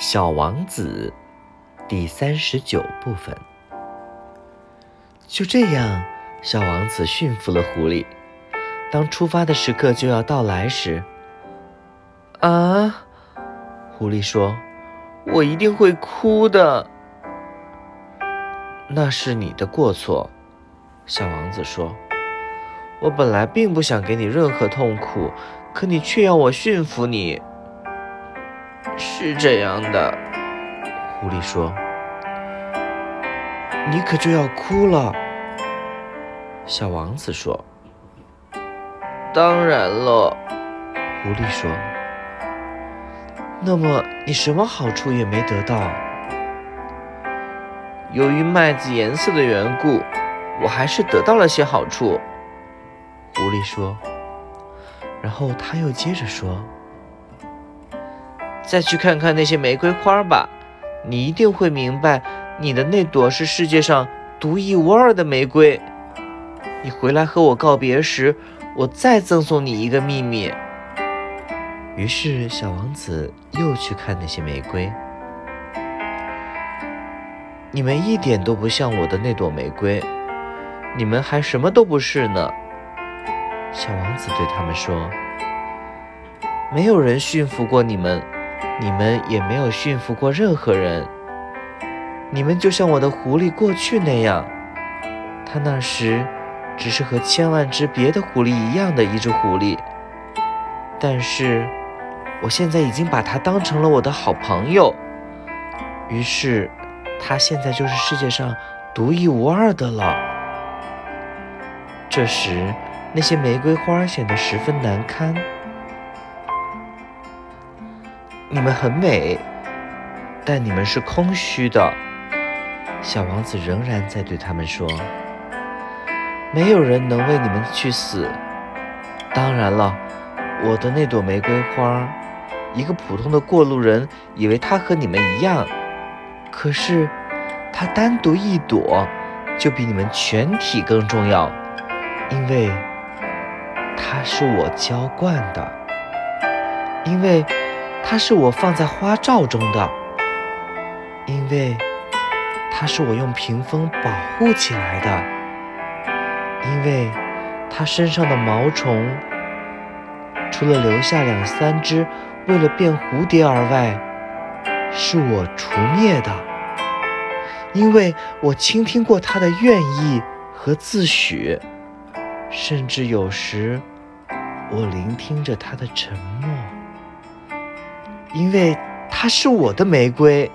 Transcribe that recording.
小王子第三十九部分。就这样，小王子驯服了狐狸。当出发的时刻就要到来时，啊，狐狸说：“我一定会哭的。”那是你的过错，小王子说：“我本来并不想给你任何痛苦，可你却要我驯服你。”是这样的，狐狸说：“你可就要哭了。”小王子说：“当然了。”狐狸说：“那么你什么好处也没得到？由于麦子颜色的缘故，我还是得到了些好处。”狐狸说。然后他又接着说。再去看看那些玫瑰花吧，你一定会明白，你的那朵是世界上独一无二的玫瑰。你回来和我告别时，我再赠送你一个秘密。于是，小王子又去看那些玫瑰。你们一点都不像我的那朵玫瑰，你们还什么都不是呢。小王子对他们说：“没有人驯服过你们。”你们也没有驯服过任何人，你们就像我的狐狸过去那样，它那时只是和千万只别的狐狸一样的一只狐狸，但是我现在已经把它当成了我的好朋友，于是它现在就是世界上独一无二的了。这时，那些玫瑰花显得十分难堪。你们很美，但你们是空虚的。小王子仍然在对他们说：“没有人能为你们去死。当然了，我的那朵玫瑰花，一个普通的过路人以为它和你们一样，可是它单独一朵就比你们全体更重要，因为它是我浇灌的，因为。”它是我放在花罩中的，因为它是我用屏风保护起来的，因为它身上的毛虫，除了留下两三只为了变蝴蝶而外，是我除灭的，因为我倾听过它的愿意和自诩，甚至有时我聆听着它的沉默。因为它是我的玫瑰。